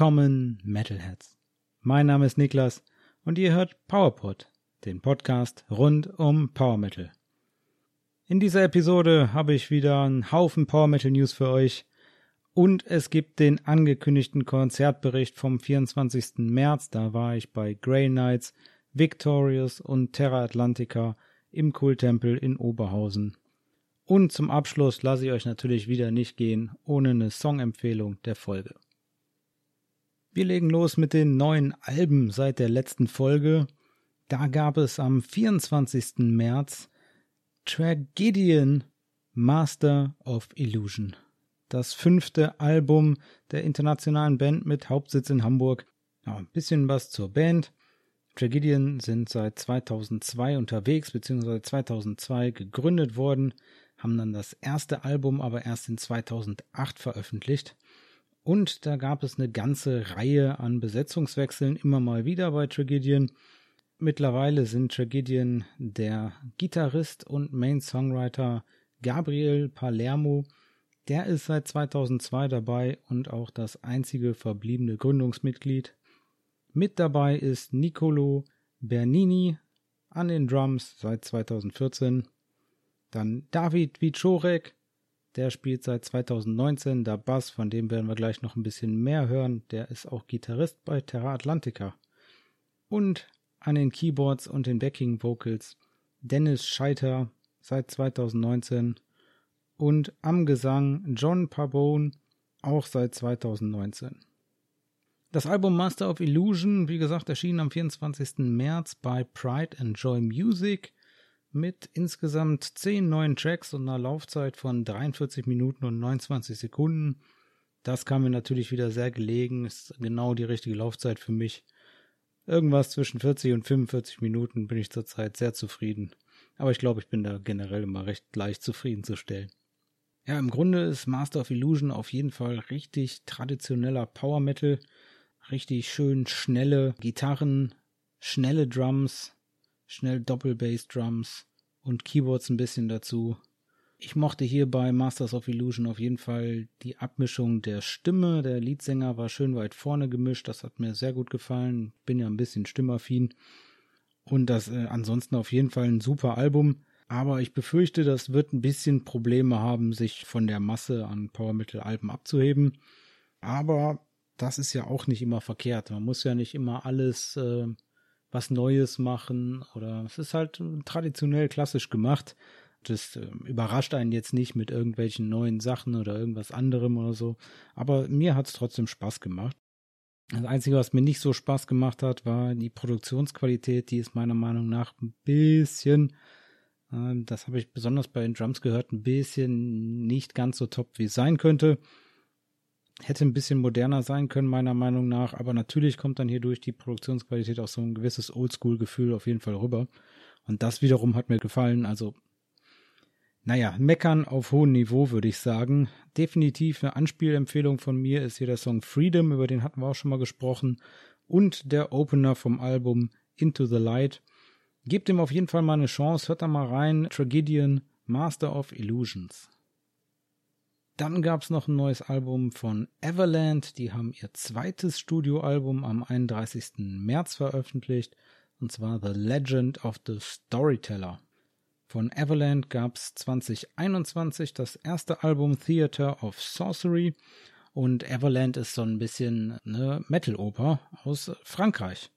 Willkommen, Metalheads. Mein Name ist Niklas und ihr hört PowerPod, den Podcast rund um Power Metal. In dieser Episode habe ich wieder einen Haufen Power Metal News für euch und es gibt den angekündigten Konzertbericht vom 24. März. Da war ich bei Grey Knights, Victorious und Terra Atlantica im Kulttempel in Oberhausen. Und zum Abschluss lasse ich euch natürlich wieder nicht gehen ohne eine Songempfehlung der Folge. Wir legen los mit den neuen Alben seit der letzten Folge. Da gab es am 24. März Tragedian Master of Illusion. Das fünfte Album der internationalen Band mit Hauptsitz in Hamburg. Ja, ein bisschen was zur Band. Tragedian sind seit 2002 unterwegs, beziehungsweise 2002 gegründet worden, haben dann das erste Album aber erst in 2008 veröffentlicht. Und da gab es eine ganze Reihe an Besetzungswechseln immer mal wieder bei Tragedian. Mittlerweile sind Tragedian der Gitarrist und Main Songwriter Gabriel Palermo. Der ist seit 2002 dabei und auch das einzige verbliebene Gründungsmitglied. Mit dabei ist Nicolo Bernini an den Drums seit 2014. Dann David Wiczorek der spielt seit 2019 der Bass, von dem werden wir gleich noch ein bisschen mehr hören. Der ist auch Gitarrist bei Terra Atlantica. Und an den Keyboards und den Backing Vocals Dennis Scheiter seit 2019 und am Gesang John Pabone auch seit 2019. Das Album Master of Illusion, wie gesagt, erschien am 24. März bei Pride and Joy Music mit insgesamt 10 neuen Tracks und einer Laufzeit von 43 Minuten und 29 Sekunden. Das kam mir natürlich wieder sehr gelegen, ist genau die richtige Laufzeit für mich. Irgendwas zwischen 40 und 45 Minuten bin ich zurzeit sehr zufrieden. Aber ich glaube, ich bin da generell immer recht leicht zufriedenzustellen. Ja, im Grunde ist Master of Illusion auf jeden Fall richtig traditioneller Power Metal. Richtig schön schnelle Gitarren, schnelle Drums, schnell Doppelbass-Drums und Keyboards ein bisschen dazu. Ich mochte hier bei Masters of Illusion auf jeden Fall die Abmischung der Stimme. Der Leadsänger war schön weit vorne gemischt. Das hat mir sehr gut gefallen. Bin ja ein bisschen stimmaffin. Und das äh, ansonsten auf jeden Fall ein super Album. Aber ich befürchte, das wird ein bisschen Probleme haben, sich von der Masse an Power Metal Alben abzuheben. Aber das ist ja auch nicht immer verkehrt. Man muss ja nicht immer alles äh, was Neues machen oder es ist halt traditionell klassisch gemacht. Das äh, überrascht einen jetzt nicht mit irgendwelchen neuen Sachen oder irgendwas anderem oder so. Aber mir hat es trotzdem Spaß gemacht. Das Einzige, was mir nicht so Spaß gemacht hat, war die Produktionsqualität. Die ist meiner Meinung nach ein bisschen, äh, das habe ich besonders bei den Drums gehört, ein bisschen nicht ganz so top, wie es sein könnte. Hätte ein bisschen moderner sein können, meiner Meinung nach, aber natürlich kommt dann hier durch die Produktionsqualität auch so ein gewisses Oldschool-Gefühl auf jeden Fall rüber. Und das wiederum hat mir gefallen. Also, naja, meckern auf hohem Niveau, würde ich sagen. Definitiv eine Anspielempfehlung von mir ist hier der Song Freedom, über den hatten wir auch schon mal gesprochen. Und der Opener vom Album Into the Light. Gebt ihm auf jeden Fall mal eine Chance, hört da mal rein. Tragedian, Master of Illusions. Dann gab es noch ein neues Album von Everland. Die haben ihr zweites Studioalbum am 31. März veröffentlicht, und zwar The Legend of the Storyteller. Von Everland gab es 2021 das erste Album Theater of Sorcery und Everland ist so ein bisschen eine Metal-Oper aus Frankreich.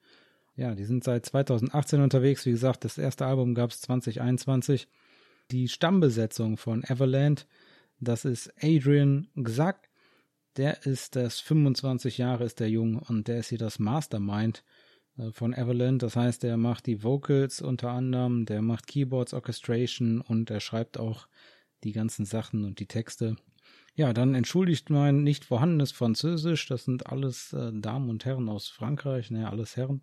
Ja, die sind seit 2018 unterwegs. Wie gesagt, das erste Album gab es 2021. Die Stammbesetzung von Everland das ist Adrian Gzack. Der ist das 25 Jahre ist der Jung und der ist hier das Mastermind äh, von Everland. Das heißt, der macht die Vocals unter anderem, der macht Keyboards, Orchestration und er schreibt auch die ganzen Sachen und die Texte. Ja, dann entschuldigt mein nicht vorhandenes Französisch. Das sind alles äh, Damen und Herren aus Frankreich, ne, alles Herren.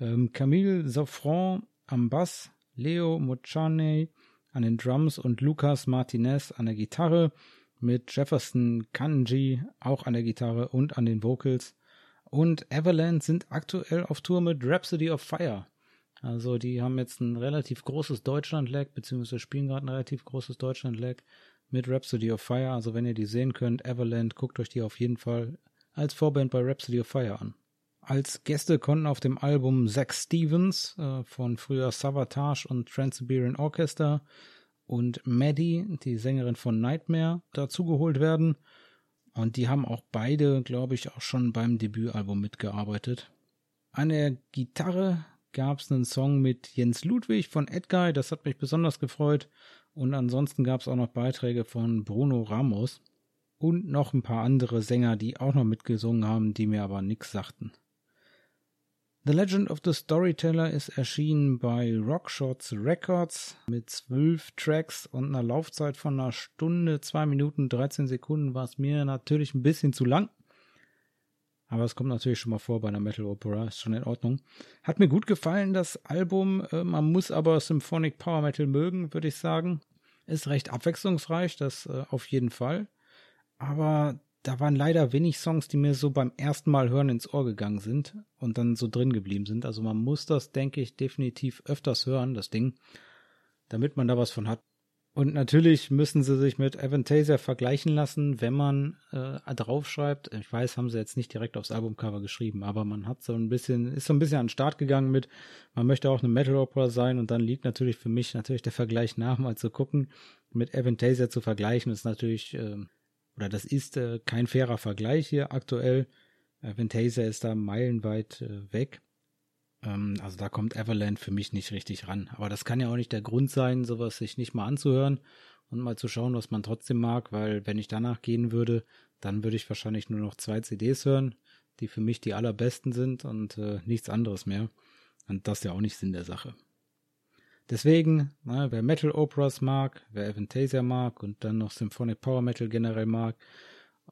Ähm, Camille Safran am Bass, Leo Mochane an den Drums und Lucas Martinez an der Gitarre mit Jefferson Kanji auch an der Gitarre und an den Vocals. Und Everland sind aktuell auf Tour mit Rhapsody of Fire. Also die haben jetzt ein relativ großes Deutschland-Lag, beziehungsweise spielen gerade ein relativ großes Deutschland-Lag mit Rhapsody of Fire. Also wenn ihr die sehen könnt, Everland, guckt euch die auf jeden Fall als Vorband bei Rhapsody of Fire an. Als Gäste konnten auf dem Album Zach Stevens äh, von früher Savatage und Trans-Siberian Orchestra und Maddie, die Sängerin von Nightmare, dazugeholt werden. Und die haben auch beide, glaube ich, auch schon beim Debütalbum mitgearbeitet. An der Gitarre gab es einen Song mit Jens Ludwig von Edguy, das hat mich besonders gefreut. Und ansonsten gab es auch noch Beiträge von Bruno Ramos und noch ein paar andere Sänger, die auch noch mitgesungen haben, die mir aber nichts sagten. The Legend of the Storyteller ist erschienen bei Rockshots Records mit zwölf Tracks und einer Laufzeit von einer Stunde, zwei Minuten, 13 Sekunden war es mir natürlich ein bisschen zu lang. Aber es kommt natürlich schon mal vor bei einer Metal Opera, ist schon in Ordnung. Hat mir gut gefallen, das Album. Äh, man muss aber Symphonic Power Metal mögen, würde ich sagen. Ist recht abwechslungsreich, das äh, auf jeden Fall. Aber da waren leider wenig Songs, die mir so beim ersten Mal hören ins Ohr gegangen sind und dann so drin geblieben sind. Also man muss das, denke ich, definitiv öfters hören, das Ding, damit man da was von hat. Und natürlich müssen sie sich mit Avantasia vergleichen lassen, wenn man äh, draufschreibt. Ich weiß, haben sie jetzt nicht direkt aufs Albumcover geschrieben, aber man hat so ein bisschen, ist so ein bisschen an den Start gegangen mit, man möchte auch eine Metal Opera sein und dann liegt natürlich für mich natürlich der Vergleich nach, mal zu gucken. Mit Avantasia zu vergleichen ist natürlich äh, oder das ist äh, kein fairer Vergleich hier aktuell. Äh, ist da meilenweit äh, weg. Ähm, also da kommt Everland für mich nicht richtig ran. Aber das kann ja auch nicht der Grund sein, sowas sich nicht mal anzuhören und mal zu schauen, was man trotzdem mag, weil wenn ich danach gehen würde, dann würde ich wahrscheinlich nur noch zwei CDs hören, die für mich die allerbesten sind und äh, nichts anderes mehr. Und das ist ja auch nicht Sinn der Sache. Deswegen, na, wer Metal Operas mag, wer Avantasia mag und dann noch Symphonic Power Metal generell mag,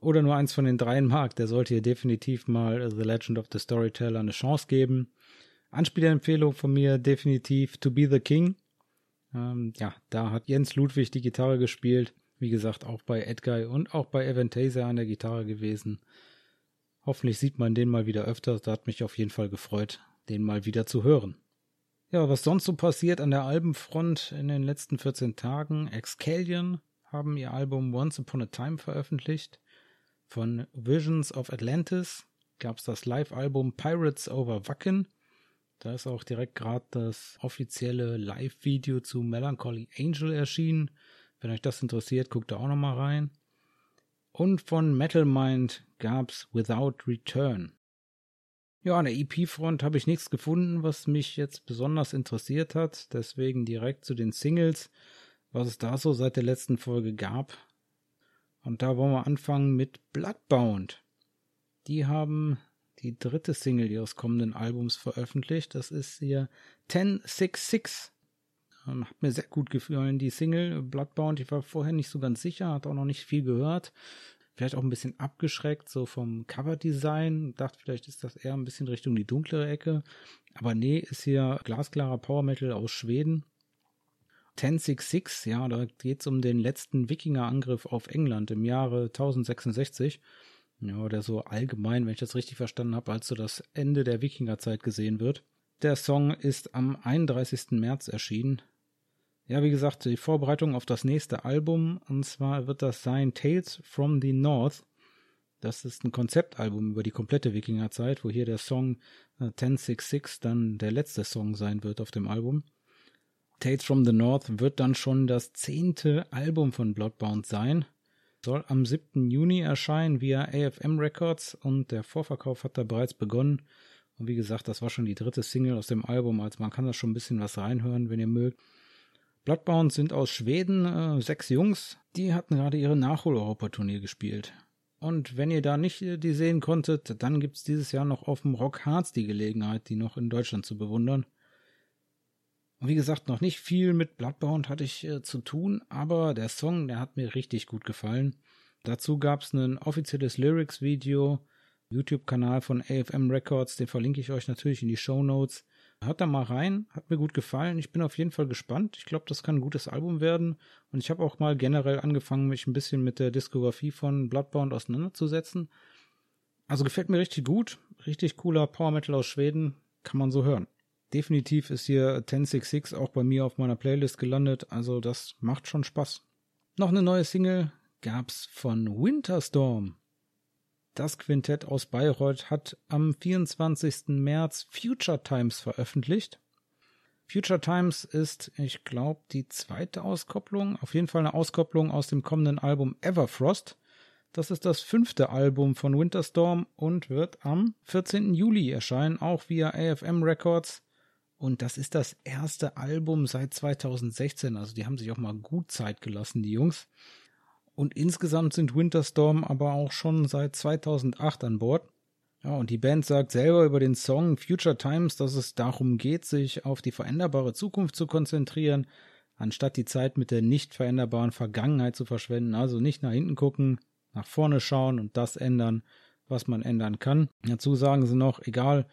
oder nur eins von den dreien mag, der sollte hier definitiv mal The Legend of the Storyteller eine Chance geben. Anspielempfehlung von mir definitiv To Be the King. Ähm, ja, da hat Jens Ludwig die Gitarre gespielt. Wie gesagt, auch bei Edguy und auch bei Avantasia an der Gitarre gewesen. Hoffentlich sieht man den mal wieder öfter. Da hat mich auf jeden Fall gefreut, den mal wieder zu hören. Ja, was sonst so passiert an der Albenfront in den letzten 14 Tagen? Excalion haben ihr Album Once Upon a Time veröffentlicht. Von Visions of Atlantis gab es das Live-Album Pirates Over Wacken. Da ist auch direkt gerade das offizielle Live-Video zu Melancholy Angel erschienen. Wenn euch das interessiert, guckt da auch nochmal rein. Und von Metal Mind gab's Without Return. Ja, an der EP-Front habe ich nichts gefunden, was mich jetzt besonders interessiert hat. Deswegen direkt zu den Singles, was es da so seit der letzten Folge gab. Und da wollen wir anfangen mit Bloodbound. Die haben die dritte Single ihres kommenden Albums veröffentlicht. Das ist hier 1066. Ähm, hat mir sehr gut gefallen, die Single Bloodbound. Ich war vorher nicht so ganz sicher, hat auch noch nicht viel gehört vielleicht auch ein bisschen abgeschreckt, so vom Coverdesign. Dachte, vielleicht ist das eher ein bisschen Richtung die dunklere Ecke. Aber nee, ist hier glasklarer Power Metal aus Schweden. 1066, ja, da geht es um den letzten Wikinger-Angriff auf England im Jahre 1066. Ja, der so allgemein, wenn ich das richtig verstanden habe, als so das Ende der Wikingerzeit gesehen wird. Der Song ist am 31. März erschienen. Ja, wie gesagt, die Vorbereitung auf das nächste Album. Und zwar wird das sein Tales from the North. Das ist ein Konzeptalbum über die komplette Wikingerzeit, wo hier der Song äh, 1066 dann der letzte Song sein wird auf dem Album. Tales from the North wird dann schon das zehnte Album von Bloodbound sein. Soll am 7. Juni erscheinen via AFM Records und der Vorverkauf hat da bereits begonnen. Und wie gesagt, das war schon die dritte Single aus dem Album, also man kann da schon ein bisschen was reinhören, wenn ihr mögt. Bloodbound sind aus Schweden äh, sechs Jungs, die hatten gerade ihre Nachhol-Europaturnier gespielt. Und wenn ihr da nicht äh, die sehen konntet, dann gibt's dieses Jahr noch auf dem Rock Harz die Gelegenheit, die noch in Deutschland zu bewundern. Und wie gesagt, noch nicht viel mit Bloodbound hatte ich äh, zu tun, aber der Song, der hat mir richtig gut gefallen. Dazu gab's ein offizielles Lyrics-Video, YouTube-Kanal von AFM Records, den verlinke ich euch natürlich in die Show Notes. Hört da mal rein, hat mir gut gefallen. Ich bin auf jeden Fall gespannt. Ich glaube, das kann ein gutes Album werden. Und ich habe auch mal generell angefangen, mich ein bisschen mit der Diskografie von Bloodbound auseinanderzusetzen. Also gefällt mir richtig gut. Richtig cooler Power Metal aus Schweden. Kann man so hören. Definitiv ist hier 1066 auch bei mir auf meiner Playlist gelandet. Also das macht schon Spaß. Noch eine neue Single gab's von Winterstorm. Das Quintett aus Bayreuth hat am 24. März Future Times veröffentlicht. Future Times ist, ich glaube, die zweite Auskopplung, auf jeden Fall eine Auskopplung aus dem kommenden Album Everfrost. Das ist das fünfte Album von Winterstorm und wird am 14. Juli erscheinen, auch via AFM Records. Und das ist das erste Album seit 2016. Also die haben sich auch mal gut Zeit gelassen, die Jungs. Und insgesamt sind Winterstorm aber auch schon seit 2008 an Bord. Ja, und die Band sagt selber über den Song Future Times, dass es darum geht, sich auf die veränderbare Zukunft zu konzentrieren, anstatt die Zeit mit der nicht veränderbaren Vergangenheit zu verschwenden. Also nicht nach hinten gucken, nach vorne schauen und das ändern, was man ändern kann. Dazu sagen sie noch, egal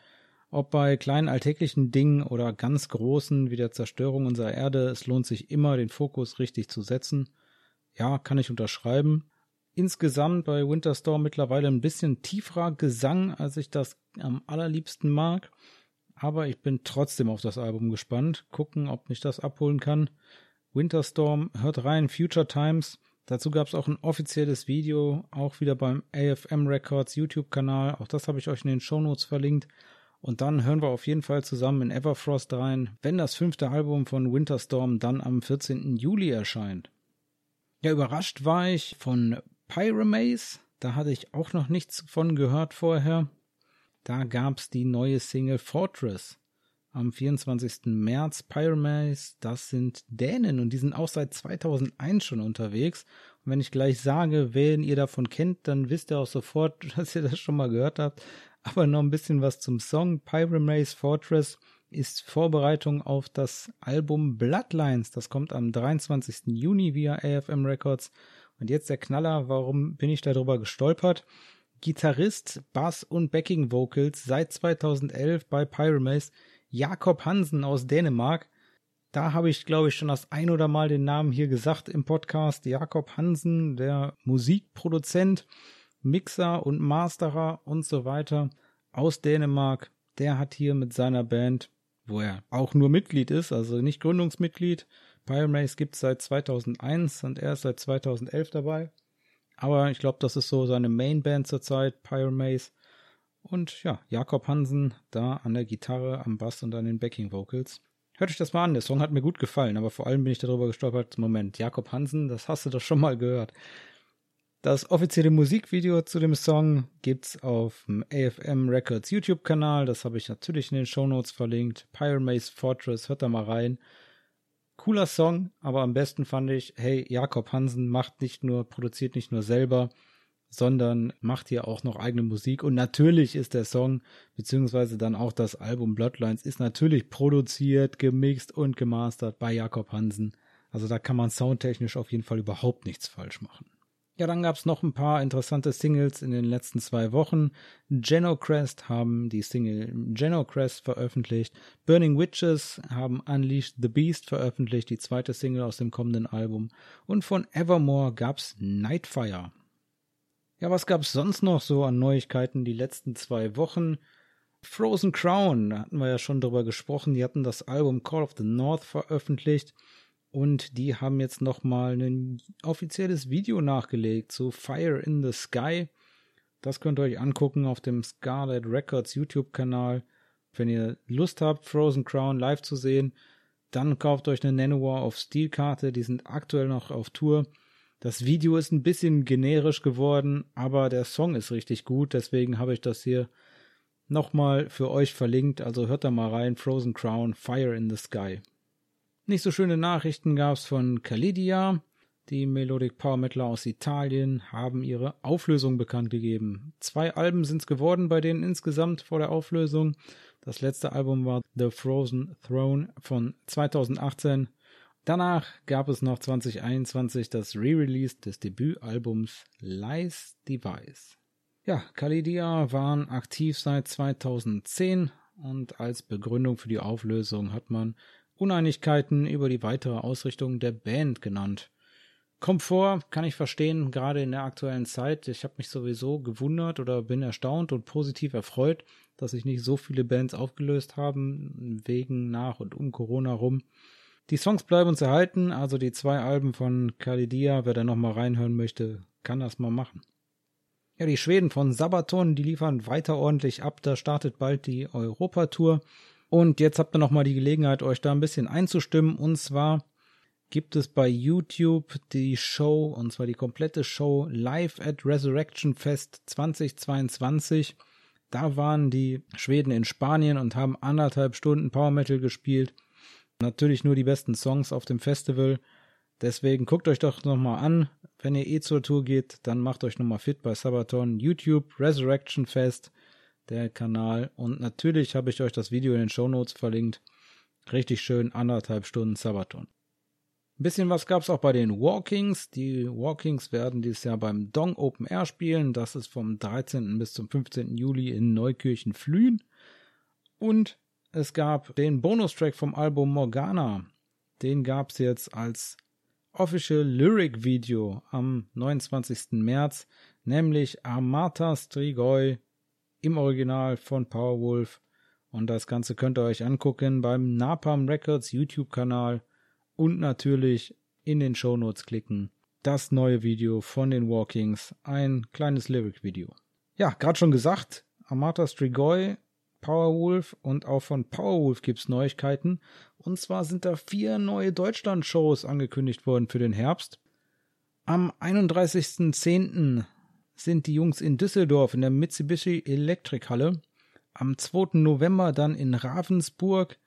ob bei kleinen alltäglichen Dingen oder ganz großen wie der Zerstörung unserer Erde, es lohnt sich immer, den Fokus richtig zu setzen. Ja, kann ich unterschreiben. Insgesamt bei Winterstorm mittlerweile ein bisschen tieferer Gesang, als ich das am allerliebsten mag. Aber ich bin trotzdem auf das Album gespannt. Gucken, ob mich das abholen kann. Winterstorm, hört rein, Future Times. Dazu gab es auch ein offizielles Video, auch wieder beim AFM Records YouTube-Kanal. Auch das habe ich euch in den Shownotes verlinkt. Und dann hören wir auf jeden Fall zusammen in Everfrost rein, wenn das fünfte Album von Winterstorm dann am 14. Juli erscheint. Ja, überrascht war ich von Pyramaze. Da hatte ich auch noch nichts von gehört vorher. Da gab es die neue Single Fortress am 24. März. Pyramaze, das sind Dänen und die sind auch seit 2001 schon unterwegs. Und wenn ich gleich sage, wen ihr davon kennt, dann wisst ihr auch sofort, dass ihr das schon mal gehört habt. Aber noch ein bisschen was zum Song. Pyramaze Fortress ist Vorbereitung auf das Album Bloodlines. Das kommt am 23. Juni via AFM Records. Und jetzt der Knaller, warum bin ich darüber gestolpert? Gitarrist, Bass und Backing Vocals seit 2011 bei Pyramaze Jakob Hansen aus Dänemark. Da habe ich, glaube ich, schon das ein oder mal den Namen hier gesagt im Podcast. Jakob Hansen, der Musikproduzent, Mixer und Masterer und so weiter aus Dänemark. Der hat hier mit seiner Band, wo er auch nur Mitglied ist, also nicht Gründungsmitglied. Pyramaze gibt es seit 2001 und er ist seit 2011 dabei. Aber ich glaube, das ist so seine Mainband zurzeit, Pyramaze. Und ja, Jakob Hansen da an der Gitarre, am Bass und an den Backing Vocals. Hört euch das mal an, der Song hat mir gut gefallen, aber vor allem bin ich darüber gestolpert. Moment, Jakob Hansen, das hast du doch schon mal gehört. Das offizielle Musikvideo zu dem Song gibt's auf dem AFM Records YouTube-Kanal. Das habe ich natürlich in den Shownotes verlinkt. Pyramaze Fortress, hört da mal rein. Cooler Song, aber am besten fand ich, hey, Jakob Hansen macht nicht nur, produziert nicht nur selber, sondern macht hier auch noch eigene Musik. Und natürlich ist der Song, beziehungsweise dann auch das Album Bloodlines, ist natürlich produziert, gemixt und gemastert bei Jakob Hansen. Also da kann man soundtechnisch auf jeden Fall überhaupt nichts falsch machen. Ja, dann gab es noch ein paar interessante Singles in den letzten zwei Wochen. Genocrest haben die Single Genocrest veröffentlicht. Burning Witches haben Unleashed the Beast veröffentlicht, die zweite Single aus dem kommenden Album. Und von Evermore gab's Nightfire. Ja, was gab's sonst noch so an Neuigkeiten die letzten zwei Wochen? Frozen Crown, da hatten wir ja schon drüber gesprochen, die hatten das Album Call of the North veröffentlicht und die haben jetzt nochmal ein offizielles Video nachgelegt zu Fire in the Sky. Das könnt ihr euch angucken auf dem Scarlet Records YouTube-Kanal. Wenn ihr Lust habt, Frozen Crown live zu sehen, dann kauft euch eine Nanowar of Steel Karte. Die sind aktuell noch auf Tour. Das Video ist ein bisschen generisch geworden, aber der Song ist richtig gut, deswegen habe ich das hier nochmal für euch verlinkt. Also hört da mal rein, Frozen Crown, Fire in the Sky. Nicht so schöne Nachrichten gab es von Calidia. Die Melodic Power Metaler aus Italien haben ihre Auflösung bekannt gegeben. Zwei Alben sind es geworden bei denen insgesamt vor der Auflösung. Das letzte Album war The Frozen Throne von 2018 Danach gab es noch 2021 das Re-Release des Debütalbums Lies Device. Ja, Kalidia waren aktiv seit 2010 und als Begründung für die Auflösung hat man Uneinigkeiten über die weitere Ausrichtung der Band genannt. Komfort kann ich verstehen, gerade in der aktuellen Zeit. Ich habe mich sowieso gewundert oder bin erstaunt und positiv erfreut, dass sich nicht so viele Bands aufgelöst haben, wegen nach und um Corona rum. Die Songs bleiben uns erhalten, also die zwei Alben von Khalidia, wer da nochmal reinhören möchte, kann das mal machen. Ja, die Schweden von Sabaton, die liefern weiter ordentlich ab. Da startet bald die Europatour. Und jetzt habt ihr nochmal die Gelegenheit, euch da ein bisschen einzustimmen. Und zwar gibt es bei YouTube die Show, und zwar die komplette Show Live at Resurrection Fest 2022. Da waren die Schweden in Spanien und haben anderthalb Stunden Power Metal gespielt. Natürlich nur die besten Songs auf dem Festival. Deswegen guckt euch doch nochmal an. Wenn ihr eh zur Tour geht, dann macht euch nochmal fit bei Sabaton. YouTube, Resurrection Fest, der Kanal. Und natürlich habe ich euch das Video in den Show Notes verlinkt. Richtig schön, anderthalb Stunden Sabaton. Ein bisschen was gab es auch bei den Walkings. Die Walkings werden dieses Jahr beim Dong Open Air spielen. Das ist vom 13. bis zum 15. Juli in Neukirchen Flühen. Und es gab den Bonustrack vom Album Morgana. Den gab es jetzt als Official Lyric Video am 29. März, nämlich Amata Strigoi im Original von Powerwolf. Und das Ganze könnt ihr euch angucken beim Napalm Records YouTube-Kanal und natürlich in den Shownotes klicken. Das neue Video von den Walkings, ein kleines Lyric-Video. Ja, gerade schon gesagt, Amata Strigoi Powerwolf und auch von Powerwolf gibt's Neuigkeiten. Und zwar sind da vier neue Deutschland-Shows angekündigt worden für den Herbst. Am 31.10. sind die Jungs in Düsseldorf in der Mitsubishi Electric Halle. Am 2. November dann in Ravensburg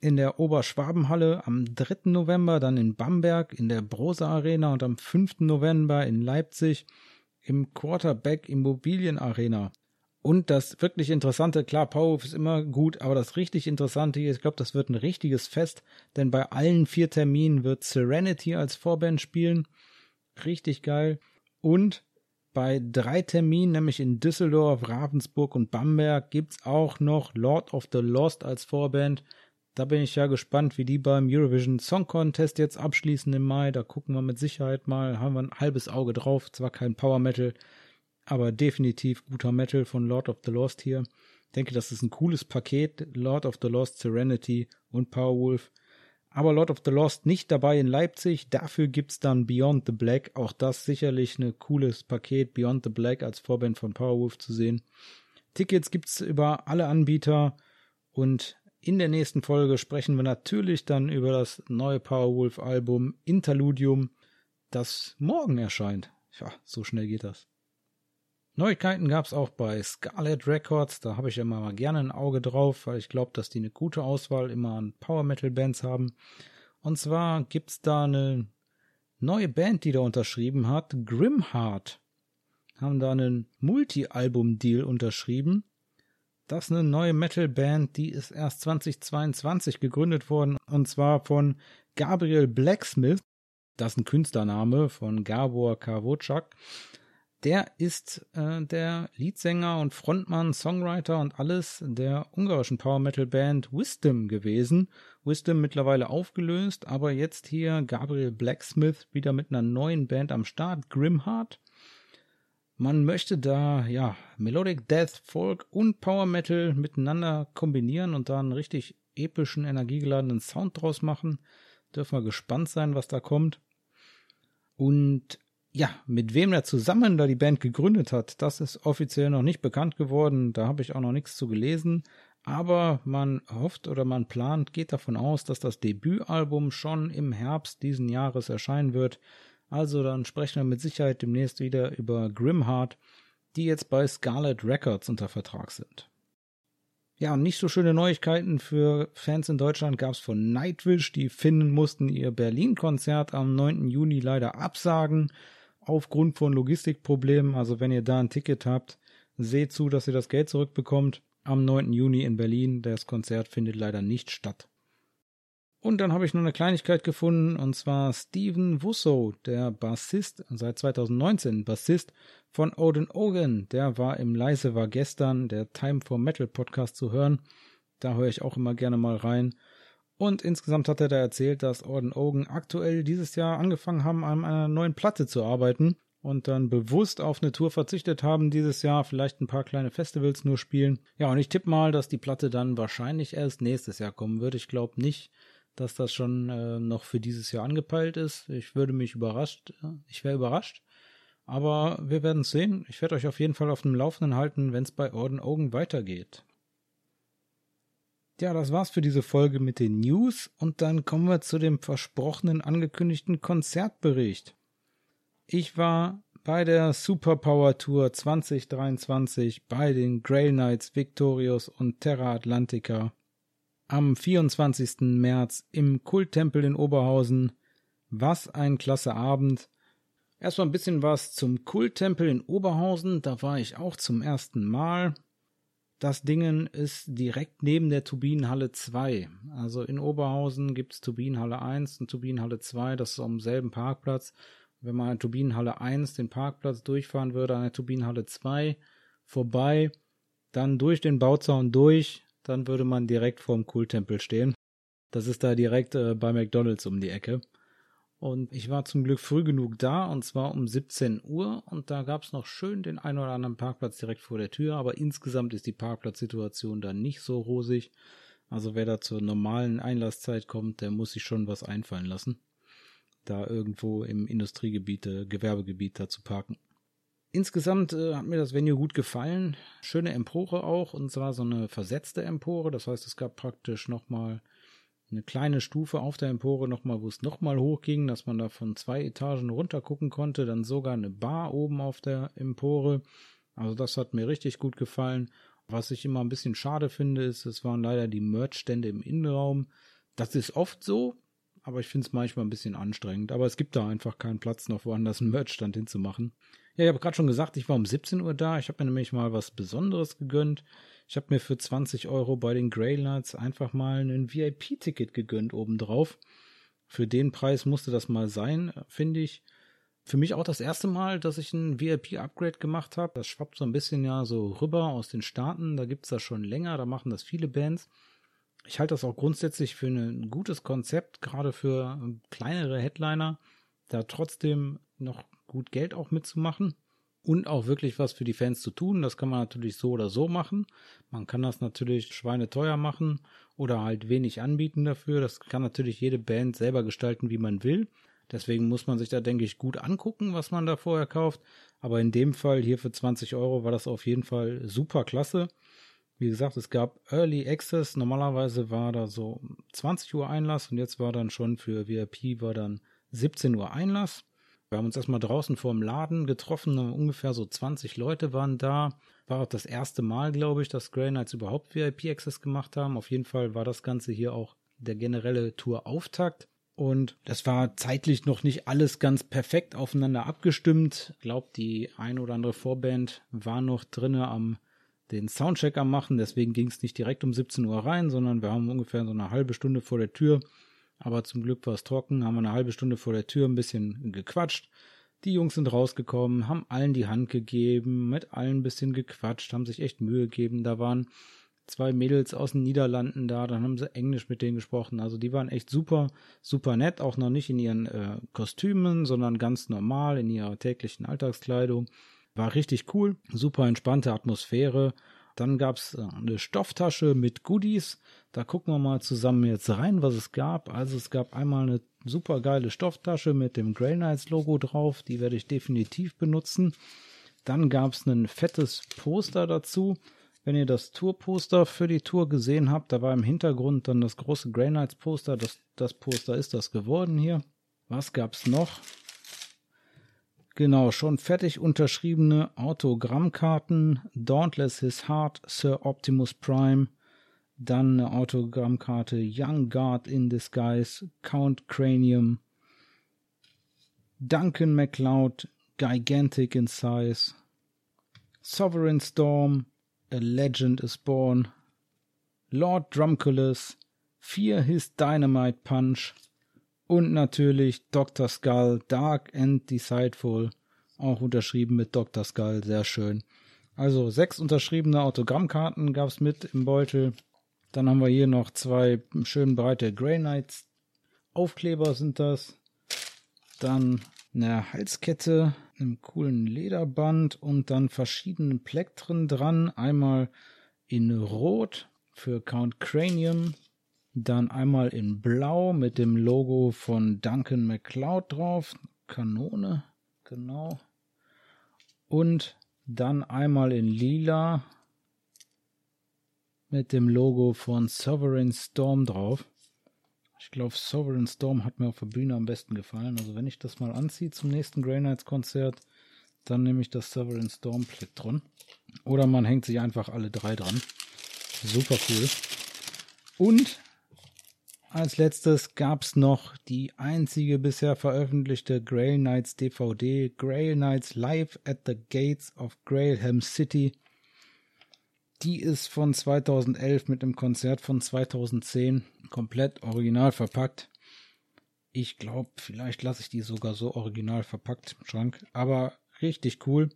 in der Oberschwabenhalle. Am 3. November dann in Bamberg in der Brosa Arena und am 5. November in Leipzig im Quarterback Immobilien Arena. Und das wirklich Interessante, klar, Powerwolf ist immer gut, aber das richtig Interessante hier, ich glaube, das wird ein richtiges Fest, denn bei allen vier Terminen wird Serenity als Vorband spielen. Richtig geil. Und bei drei Terminen, nämlich in Düsseldorf, Ravensburg und Bamberg, gibt es auch noch Lord of the Lost als Vorband. Da bin ich ja gespannt, wie die beim Eurovision Song Contest jetzt abschließen im Mai. Da gucken wir mit Sicherheit mal, haben wir ein halbes Auge drauf. Zwar kein Power Metal, aber definitiv guter Metal von Lord of the Lost hier. Ich denke, das ist ein cooles Paket. Lord of the Lost, Serenity und Powerwolf. Aber Lord of the Lost nicht dabei in Leipzig. Dafür gibt's dann Beyond the Black. Auch das sicherlich ein cooles Paket, Beyond the Black als Vorband von Powerwolf zu sehen. Tickets gibt's über alle Anbieter. Und in der nächsten Folge sprechen wir natürlich dann über das neue Powerwolf-Album Interludium, das morgen erscheint. Ja, so schnell geht das. Neuigkeiten gab es auch bei Scarlet Records. Da habe ich immer mal gerne ein Auge drauf, weil ich glaube, dass die eine gute Auswahl immer an Power Metal Bands haben. Und zwar gibt es da eine neue Band, die da unterschrieben hat. Grimheart haben da einen Multi-Album-Deal unterschrieben. Das ist eine neue Metal-Band, die ist erst 2022 gegründet worden. Und zwar von Gabriel Blacksmith. Das ist ein Künstlername von Gabor Kawotschak. Der ist äh, der Leadsänger und Frontmann, Songwriter und alles der ungarischen Power Metal Band Wisdom gewesen. Wisdom mittlerweile aufgelöst, aber jetzt hier Gabriel Blacksmith wieder mit einer neuen Band am Start, Grimheart. Man möchte da, ja, Melodic Death, Folk und Power Metal miteinander kombinieren und da einen richtig epischen, energiegeladenen Sound draus machen. Dürfen wir gespannt sein, was da kommt. Und ja, mit wem er zusammen da die Band gegründet hat, das ist offiziell noch nicht bekannt geworden. Da habe ich auch noch nichts zu gelesen. Aber man hofft oder man plant, geht davon aus, dass das Debütalbum schon im Herbst diesen Jahres erscheinen wird. Also dann sprechen wir mit Sicherheit demnächst wieder über Grimheart, die jetzt bei Scarlet Records unter Vertrag sind. Ja, nicht so schöne Neuigkeiten für Fans in Deutschland gab es von Nightwish. Die Finnen mussten ihr Berlin-Konzert am 9. Juni leider absagen aufgrund von Logistikproblemen. Also wenn ihr da ein Ticket habt, seht zu, dass ihr das Geld zurückbekommt. Am 9. Juni in Berlin. Das Konzert findet leider nicht statt. Und dann habe ich noch eine Kleinigkeit gefunden, und zwar Steven Wusso, der Bassist, seit 2019 Bassist von Odin Ogan. Der war im Leise war gestern, der Time for Metal Podcast zu hören. Da höre ich auch immer gerne mal rein. Und insgesamt hat er da erzählt, dass Orden Ogan aktuell dieses Jahr angefangen haben, an einer neuen Platte zu arbeiten und dann bewusst auf eine Tour verzichtet haben dieses Jahr, vielleicht ein paar kleine Festivals nur spielen. Ja, und ich tippe mal, dass die Platte dann wahrscheinlich erst nächstes Jahr kommen wird. Ich glaube nicht, dass das schon äh, noch für dieses Jahr angepeilt ist. Ich würde mich überrascht, ich wäre überrascht. Aber wir werden sehen. Ich werde euch auf jeden Fall auf dem Laufenden halten, wenn es bei Orden Ogen weitergeht. Ja, das war's für diese Folge mit den News und dann kommen wir zu dem versprochenen angekündigten Konzertbericht. Ich war bei der Superpower Tour 2023 bei den Grail Knights Victorious und Terra Atlantica am 24. März im Kulttempel in Oberhausen. Was ein klasse Abend. Erstmal ein bisschen was zum Kulttempel in Oberhausen, da war ich auch zum ersten Mal. Das Dingen ist direkt neben der Turbinenhalle 2. Also in Oberhausen gibt es Turbinenhalle 1 und Turbinenhalle 2, das ist am selben Parkplatz. Wenn man an Turbinenhalle 1 den Parkplatz durchfahren würde, an der Turbinenhalle 2 vorbei, dann durch den Bauzaun durch, dann würde man direkt vorm Kulttempel stehen. Das ist da direkt äh, bei McDonalds um die Ecke. Und ich war zum Glück früh genug da, und zwar um 17 Uhr. Und da gab es noch schön den einen oder anderen Parkplatz direkt vor der Tür. Aber insgesamt ist die Parkplatzsituation da nicht so rosig. Also wer da zur normalen Einlasszeit kommt, der muss sich schon was einfallen lassen. Da irgendwo im Industriegebiet, äh, Gewerbegebiet da zu parken. Insgesamt äh, hat mir das Venue gut gefallen. Schöne Empore auch, und zwar so eine versetzte Empore. Das heißt, es gab praktisch nochmal eine kleine Stufe auf der Empore nochmal, wo es nochmal hochging, dass man da von zwei Etagen runter gucken konnte, dann sogar eine Bar oben auf der Empore. Also das hat mir richtig gut gefallen. Was ich immer ein bisschen schade finde, ist, es waren leider die Merch-Stände im Innenraum. Das ist oft so, aber ich finde es manchmal ein bisschen anstrengend. Aber es gibt da einfach keinen Platz, noch woanders einen Merch-Stand hinzumachen. Ja, ich habe gerade schon gesagt, ich war um 17 Uhr da. Ich habe mir nämlich mal was Besonderes gegönnt. Ich habe mir für 20 Euro bei den Greylights einfach mal ein VIP-Ticket gegönnt obendrauf. Für den Preis musste das mal sein, finde ich. Für mich auch das erste Mal, dass ich ein VIP-Upgrade gemacht habe. Das schwappt so ein bisschen ja so rüber aus den Staaten. Da gibt es das schon länger, da machen das viele Bands. Ich halte das auch grundsätzlich für ein gutes Konzept, gerade für kleinere Headliner, da trotzdem noch gut Geld auch mitzumachen und auch wirklich was für die Fans zu tun. Das kann man natürlich so oder so machen. Man kann das natürlich schweineteuer machen oder halt wenig anbieten dafür. Das kann natürlich jede Band selber gestalten, wie man will. Deswegen muss man sich da, denke ich, gut angucken, was man da vorher kauft. Aber in dem Fall hier für 20 Euro war das auf jeden Fall super klasse. Wie gesagt, es gab Early Access. Normalerweise war da so 20 Uhr Einlass und jetzt war dann schon für VIP war dann 17 Uhr Einlass. Wir haben uns erstmal draußen vor dem Laden getroffen, ungefähr so 20 Leute waren da. War auch das erste Mal, glaube ich, dass Grey Knights überhaupt VIP-Access gemacht haben. Auf jeden Fall war das Ganze hier auch der generelle Tour-Auftakt. Und das war zeitlich noch nicht alles ganz perfekt aufeinander abgestimmt. Ich glaube, die ein oder andere Vorband war noch drinne am den Soundcheck am machen, deswegen ging es nicht direkt um 17 Uhr rein, sondern wir haben ungefähr so eine halbe Stunde vor der Tür aber zum Glück war es trocken, haben wir eine halbe Stunde vor der Tür ein bisschen gequatscht. Die Jungs sind rausgekommen, haben allen die Hand gegeben, mit allen ein bisschen gequatscht, haben sich echt Mühe gegeben. Da waren zwei Mädels aus den Niederlanden da, dann haben sie Englisch mit denen gesprochen. Also die waren echt super, super nett, auch noch nicht in ihren äh, Kostümen, sondern ganz normal in ihrer täglichen Alltagskleidung. War richtig cool, super entspannte Atmosphäre. Dann gab es äh, eine Stofftasche mit Goodies. Da gucken wir mal zusammen jetzt rein, was es gab. Also es gab einmal eine super geile Stofftasche mit dem Grey Knights Logo drauf. Die werde ich definitiv benutzen. Dann gab es ein fettes Poster dazu. Wenn ihr das Tourposter für die Tour gesehen habt, da war im Hintergrund dann das große Grey Knights Poster. Das, das Poster ist das geworden hier. Was gab es noch? Genau, schon fertig unterschriebene Autogrammkarten. Dauntless His Heart, Sir Optimus Prime. Dann eine Autogrammkarte Young Guard in Disguise, Count Cranium. Duncan MacLeod, Gigantic in Size. Sovereign Storm, A Legend is Born. Lord Drumculus, Fear His Dynamite Punch und natürlich Dr. Skull, Dark and Decideful, auch unterschrieben mit Dr. Skull, sehr schön. Also sechs unterschriebene Autogrammkarten gab es mit im Beutel. Dann haben wir hier noch zwei schön breite Grey Knights. Aufkleber sind das. Dann eine Halskette, einem coolen Lederband und dann verschiedene Plektren dran. Einmal in Rot für Count Cranium, dann einmal in Blau mit dem Logo von Duncan MacLeod drauf. Kanone, genau. Und dann einmal in lila mit dem Logo von Sovereign Storm drauf. Ich glaube, Sovereign Storm hat mir auf der Bühne am besten gefallen. Also wenn ich das mal anziehe zum nächsten Grey Knights Konzert, dann nehme ich das Sovereign Storm Plektron. Oder man hängt sich einfach alle drei dran. Super cool. Und als letztes gab es noch die einzige bisher veröffentlichte Grail Knights DVD, Grail Knights Live at the Gates of Grailham City. Die ist von 2011 mit einem Konzert von 2010 komplett original verpackt. Ich glaube, vielleicht lasse ich die sogar so original verpackt im Schrank. Aber richtig cool.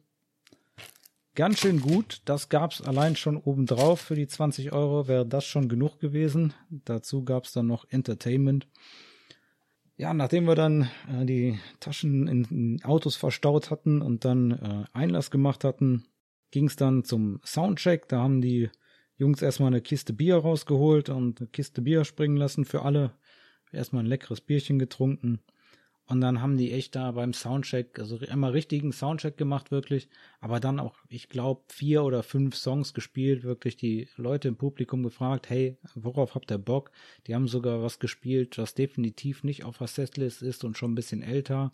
Ganz schön gut. Das gab es allein schon obendrauf für die 20 Euro. Wäre das schon genug gewesen. Dazu gab es dann noch Entertainment. Ja, nachdem wir dann äh, die Taschen in, in, Autos verstaut hatten und dann äh, Einlass gemacht hatten, ging es dann zum Soundcheck. Da haben die Jungs erstmal eine Kiste Bier rausgeholt und eine Kiste Bier springen lassen für alle. Erstmal ein leckeres Bierchen getrunken. Und dann haben die echt da beim Soundcheck, also immer richtigen Soundcheck gemacht, wirklich. Aber dann auch, ich glaube, vier oder fünf Songs gespielt, wirklich die Leute im Publikum gefragt, hey, worauf habt ihr Bock? Die haben sogar was gespielt, was definitiv nicht auf der Setlist ist und schon ein bisschen älter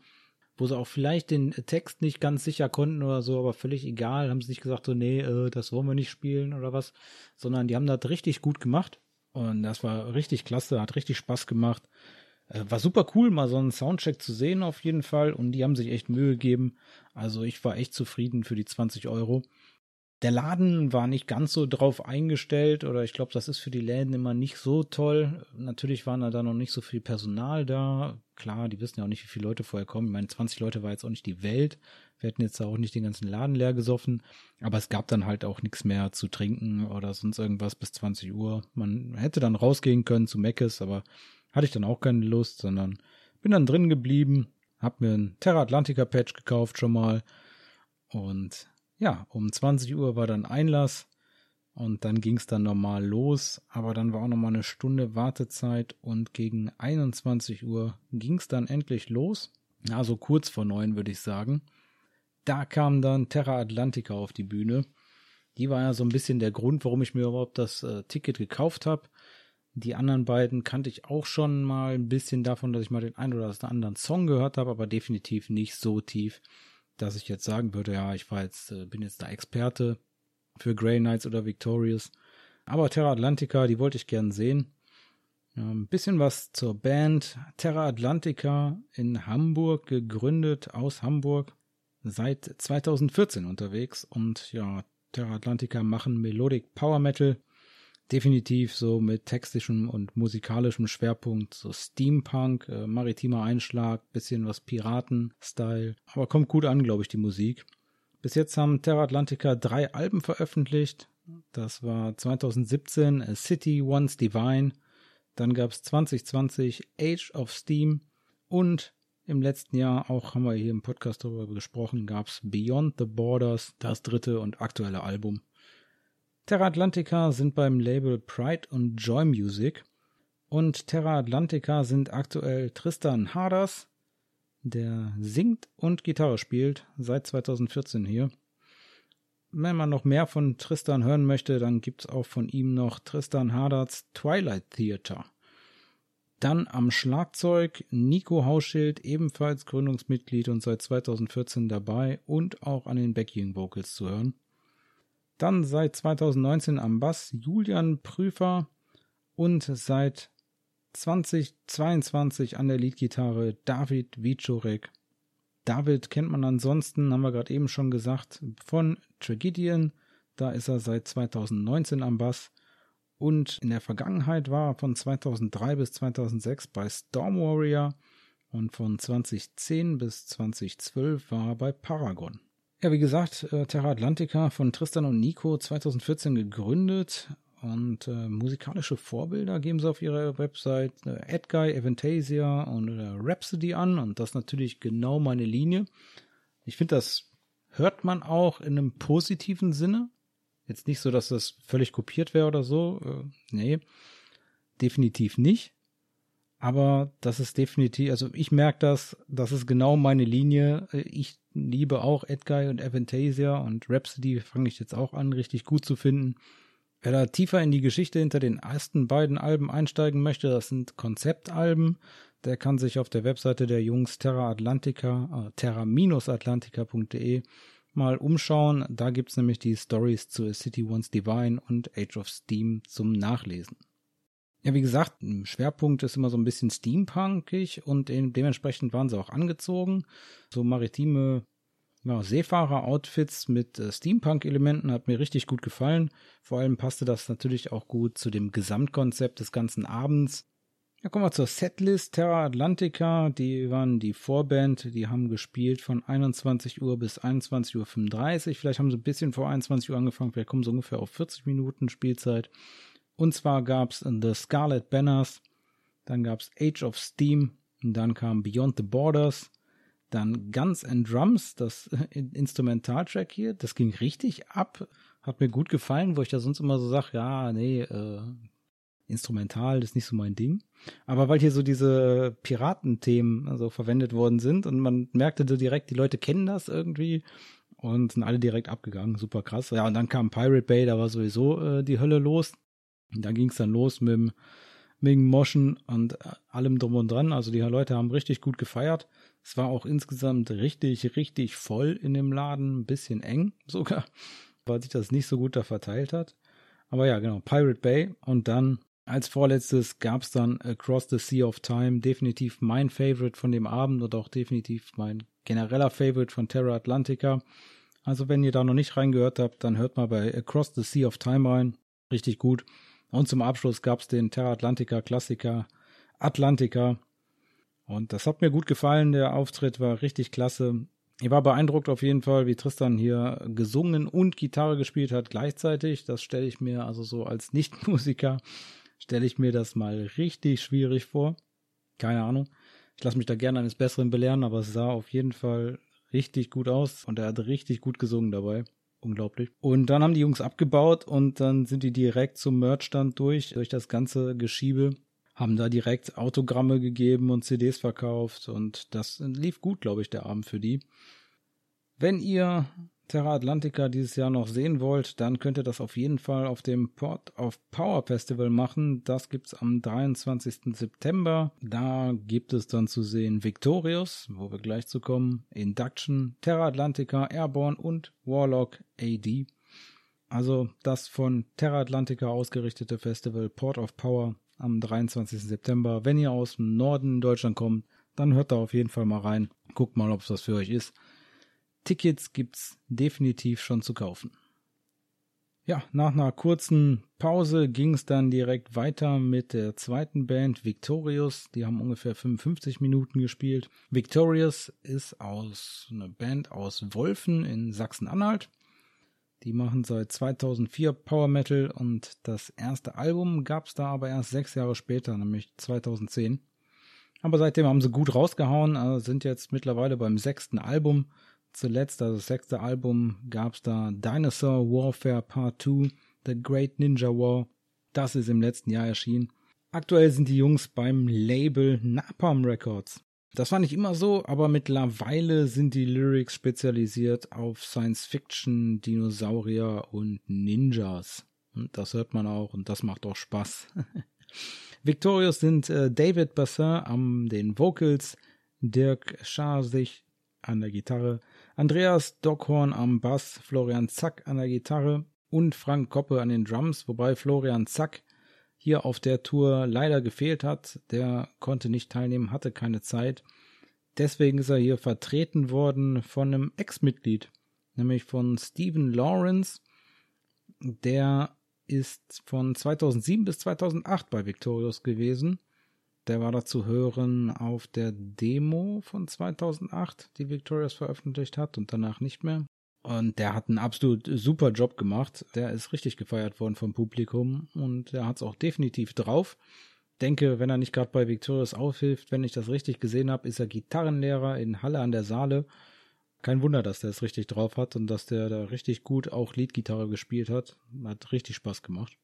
wo sie auch vielleicht den Text nicht ganz sicher konnten oder so, aber völlig egal, haben sie nicht gesagt, so, nee, äh, das wollen wir nicht spielen oder was, sondern die haben das richtig gut gemacht und das war richtig klasse, hat richtig Spaß gemacht. Äh, war super cool, mal so einen Soundcheck zu sehen auf jeden Fall und die haben sich echt Mühe gegeben. Also ich war echt zufrieden für die 20 Euro. Der Laden war nicht ganz so drauf eingestellt oder ich glaube, das ist für die Läden immer nicht so toll. Natürlich waren da noch nicht so viel Personal da. Klar, die wissen ja auch nicht, wie viele Leute vorher kommen. Ich meine, 20 Leute war jetzt auch nicht die Welt. Wir hätten jetzt auch nicht den ganzen Laden leer gesoffen. Aber es gab dann halt auch nichts mehr zu trinken oder sonst irgendwas bis 20 Uhr. Man hätte dann rausgehen können zu Meckes, aber hatte ich dann auch keine Lust, sondern bin dann drin geblieben, hab mir ein Terra Atlantica Patch gekauft schon mal und ja, um 20 Uhr war dann Einlass und dann ging es dann normal los, aber dann war auch nochmal eine Stunde Wartezeit und gegen 21 Uhr ging es dann endlich los. Also kurz vor neun würde ich sagen. Da kam dann Terra Atlantica auf die Bühne. Die war ja so ein bisschen der Grund, warum ich mir überhaupt das äh, Ticket gekauft habe. Die anderen beiden kannte ich auch schon mal ein bisschen davon, dass ich mal den einen oder anderen Song gehört habe, aber definitiv nicht so tief, dass ich jetzt sagen würde, ja, ich war jetzt, äh, bin jetzt da Experte für Grey Knights oder Victorious. Aber Terra Atlantica, die wollte ich gern sehen. Ein bisschen was zur Band. Terra Atlantica in Hamburg gegründet, aus Hamburg, seit 2014 unterwegs. Und ja, Terra Atlantica machen Melodic Power Metal definitiv so mit textischem und musikalischem Schwerpunkt, so Steampunk, äh, maritimer Einschlag, bisschen was Piraten-Style. Aber kommt gut an, glaube ich, die Musik. Bis jetzt haben Terra Atlantica drei Alben veröffentlicht. Das war 2017 A City Once Divine. Dann gab es 2020 Age of Steam. Und im letzten Jahr, auch haben wir hier im Podcast darüber gesprochen, gab es Beyond the Borders, das dritte und aktuelle Album. Terra Atlantica sind beim Label Pride und Joy Music und Terra Atlantica sind aktuell Tristan Harders, der singt und Gitarre spielt, seit 2014 hier. Wenn man noch mehr von Tristan hören möchte, dann gibt es auch von ihm noch Tristan Harders Twilight Theater. Dann am Schlagzeug Nico Hauschild, ebenfalls Gründungsmitglied und seit 2014 dabei und auch an den Backing Vocals zu hören. Dann seit 2019 am Bass Julian Prüfer und seit 2022 an der Leadgitarre David Wiczorek. David kennt man ansonsten, haben wir gerade eben schon gesagt, von Tragedian. Da ist er seit 2019 am Bass. Und in der Vergangenheit war er von 2003 bis 2006 bei Storm Warrior und von 2010 bis 2012 war er bei Paragon. Ja, wie gesagt, äh, Terra Atlantica von Tristan und Nico 2014 gegründet und äh, musikalische Vorbilder geben sie auf ihrer Website äh, Edguy, Aventasia und äh, Rhapsody an und das natürlich genau meine Linie. Ich finde, das hört man auch in einem positiven Sinne. Jetzt nicht so, dass das völlig kopiert wäre oder so. Äh, nee, definitiv nicht. Aber das ist definitiv, also ich merke das, das ist genau meine Linie. Ich liebe auch Edguy und Avantasia und Rhapsody fange ich jetzt auch an, richtig gut zu finden. Wer da tiefer in die Geschichte hinter den ersten beiden Alben einsteigen möchte, das sind Konzeptalben. Der kann sich auf der Webseite der Jungs Terra Atlantica, äh, terra-atlantica.de mal umschauen. Da gibt's nämlich die Stories zu A City Once Divine und Age of Steam zum Nachlesen. Ja, wie gesagt, ein Schwerpunkt ist immer so ein bisschen steampunkig und dementsprechend waren sie auch angezogen. So maritime ja, Seefahrer-Outfits mit äh, Steampunk-Elementen hat mir richtig gut gefallen. Vor allem passte das natürlich auch gut zu dem Gesamtkonzept des ganzen Abends. Ja, kommen wir zur Setlist. Terra Atlantica, die waren die Vorband, die haben gespielt von 21 Uhr bis 21.35 Uhr. Vielleicht haben sie ein bisschen vor 21 Uhr angefangen, vielleicht kommen sie ungefähr auf 40 Minuten Spielzeit. Und zwar gab's The Scarlet Banners, dann gab's Age of Steam, dann kam Beyond the Borders, dann Guns and Drums, das Instrumentaltrack hier, das ging richtig ab, hat mir gut gefallen, wo ich da sonst immer so sage, ja, nee, äh, Instrumental ist nicht so mein Ding. Aber weil hier so diese Piratenthemen also verwendet worden sind und man merkte so direkt, die Leute kennen das irgendwie und sind alle direkt abgegangen. Super krass. Ja, und dann kam Pirate Bay, da war sowieso äh, die Hölle los. Da ging es dann los mit dem, dem Moschen und äh, allem drum und dran. Also die Leute haben richtig gut gefeiert. Es war auch insgesamt richtig, richtig voll in dem Laden. Ein bisschen eng sogar, weil sich das nicht so gut da verteilt hat. Aber ja, genau, Pirate Bay und dann als vorletztes gab es dann Across the Sea of Time, definitiv mein Favorite von dem Abend und auch definitiv mein genereller Favorite von Terra Atlantica. Also wenn ihr da noch nicht reingehört habt, dann hört mal bei Across the Sea of Time rein. Richtig gut. Und zum Abschluss gab es den Terra Atlantica Klassiker Atlantica. Und das hat mir gut gefallen. Der Auftritt war richtig klasse. Ich war beeindruckt auf jeden Fall, wie Tristan hier gesungen und Gitarre gespielt hat gleichzeitig. Das stelle ich mir also so als Nichtmusiker stelle ich mir das mal richtig schwierig vor. Keine Ahnung. Ich lasse mich da gerne eines Besseren belehren, aber es sah auf jeden Fall richtig gut aus und er hat richtig gut gesungen dabei. Unglaublich. Und dann haben die Jungs abgebaut und dann sind die direkt zum Merchstand durch, durch das ganze Geschiebe, haben da direkt Autogramme gegeben und CDs verkauft und das lief gut, glaube ich, der Abend für die. Wenn ihr Terra Atlantica dieses Jahr noch sehen wollt, dann könnt ihr das auf jeden Fall auf dem Port of Power Festival machen. Das gibt's am 23. September. Da gibt es dann zu sehen Victorious, wo wir gleich zu kommen, Induction, Terra Atlantica, Airborne und Warlock AD. Also das von Terra Atlantica ausgerichtete Festival Port of Power am 23. September. Wenn ihr aus dem Norden Deutschland kommt, dann hört da auf jeden Fall mal rein. Guckt mal, ob es was für euch ist. Tickets gibt's definitiv schon zu kaufen. Ja, nach einer kurzen Pause ging es dann direkt weiter mit der zweiten Band Victorious. Die haben ungefähr 55 Minuten gespielt. Victorious ist aus eine Band aus Wolfen in Sachsen-Anhalt. Die machen seit 2004 Power Metal und das erste Album gab es da aber erst sechs Jahre später, nämlich 2010. Aber seitdem haben sie gut rausgehauen, also sind jetzt mittlerweile beim sechsten Album zuletzt, also das sechste Album, gab es da Dinosaur Warfare Part 2, The Great Ninja War. Das ist im letzten Jahr erschienen. Aktuell sind die Jungs beim Label Napalm Records. Das war nicht immer so, aber mittlerweile sind die Lyrics spezialisiert auf Science Fiction, Dinosaurier und Ninjas. Und das hört man auch und das macht auch Spaß. Victorious sind äh, David Bassin am den Vocals, Dirk Scharsich an der Gitarre, Andreas Dockhorn am Bass, Florian Zack an der Gitarre und Frank Koppe an den Drums, wobei Florian Zack hier auf der Tour leider gefehlt hat. Der konnte nicht teilnehmen, hatte keine Zeit. Deswegen ist er hier vertreten worden von einem Ex-Mitglied, nämlich von Stephen Lawrence. Der ist von 2007 bis 2008 bei Victorious gewesen der war da zu hören auf der Demo von 2008, die Victorious veröffentlicht hat und danach nicht mehr. Und der hat einen absolut super Job gemacht. Der ist richtig gefeiert worden vom Publikum und der hat es auch definitiv drauf. Denke, wenn er nicht gerade bei Victorious aufhilft, wenn ich das richtig gesehen habe, ist er Gitarrenlehrer in Halle an der Saale. Kein Wunder, dass der es richtig drauf hat und dass der da richtig gut auch Leadgitarre gespielt hat. Hat richtig Spaß gemacht.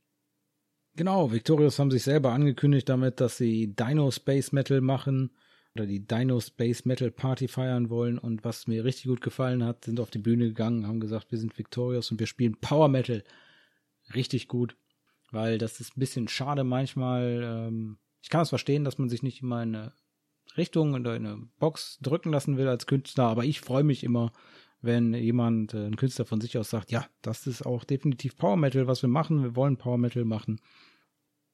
Genau, Victorious haben sich selber angekündigt damit, dass sie Dino Space Metal machen. oder die Dino Space Metal Party feiern wollen und was mir richtig gut gefallen hat, sind auf die Bühne gegangen, haben gesagt, wir sind Victorious und wir spielen Power Metal. Richtig gut, weil das ist ein bisschen schade manchmal. Ähm, ich kann es verstehen, dass man sich nicht immer in eine Richtung oder in eine Box drücken lassen will als Künstler, aber ich freue mich immer, wenn jemand, äh, ein Künstler von sich aus sagt, ja, das ist auch definitiv Power Metal, was wir machen, wir wollen Power Metal machen.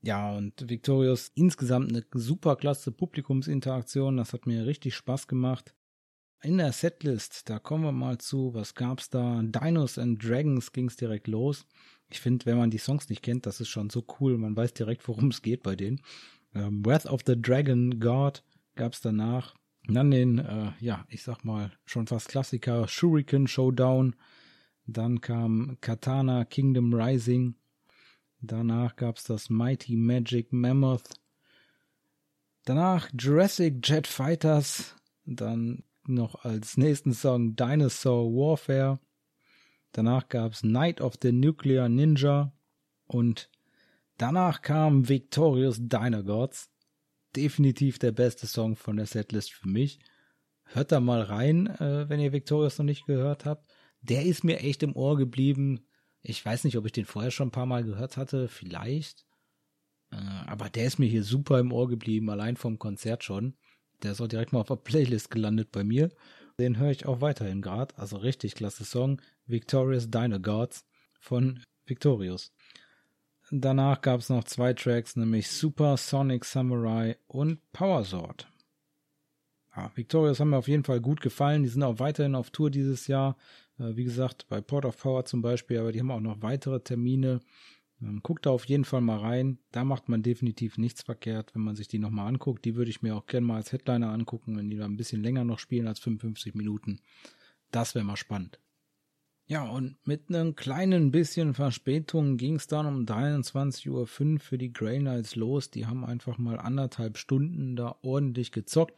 Ja, und Victorious insgesamt eine super klasse Publikumsinteraktion. Das hat mir richtig Spaß gemacht. In der Setlist, da kommen wir mal zu, was gab's da? Dinos and Dragons ging's direkt los. Ich finde, wenn man die Songs nicht kennt, das ist schon so cool. Man weiß direkt, worum es geht bei denen. Ähm, Wrath of the Dragon God gab's danach. Dann den, äh, ja, ich sag mal, schon fast Klassiker Shuriken Showdown. Dann kam Katana Kingdom Rising. Danach gab es das Mighty Magic Mammoth. Danach Jurassic Jet Fighters. Dann noch als nächsten Song Dinosaur Warfare. Danach gab es Night of the Nuclear Ninja. Und danach kam Victorious Dinogods. Definitiv der beste Song von der Setlist für mich. Hört da mal rein, äh, wenn ihr Victorious noch nicht gehört habt. Der ist mir echt im Ohr geblieben. Ich weiß nicht, ob ich den vorher schon ein paar Mal gehört hatte, vielleicht. Äh, aber der ist mir hier super im Ohr geblieben, allein vom Konzert schon. Der ist auch direkt mal auf der Playlist gelandet bei mir. Den höre ich auch weiterhin gerade. Also richtig klasse Song. Victorious Dino Gods von Victorious. Danach gab es noch zwei Tracks, nämlich Super Sonic Samurai und Power Sword. Ja, Victorious haben mir auf jeden Fall gut gefallen. Die sind auch weiterhin auf Tour dieses Jahr. Äh, wie gesagt, bei Port of Power zum Beispiel, aber die haben auch noch weitere Termine. Ähm, guckt da auf jeden Fall mal rein. Da macht man definitiv nichts verkehrt, wenn man sich die nochmal anguckt. Die würde ich mir auch gerne mal als Headliner angucken, wenn die da ein bisschen länger noch spielen als 55 Minuten. Das wäre mal spannend. Ja, und mit einem kleinen bisschen Verspätung ging es dann um 23.05 Uhr für die Grey Knights los. Die haben einfach mal anderthalb Stunden da ordentlich gezockt.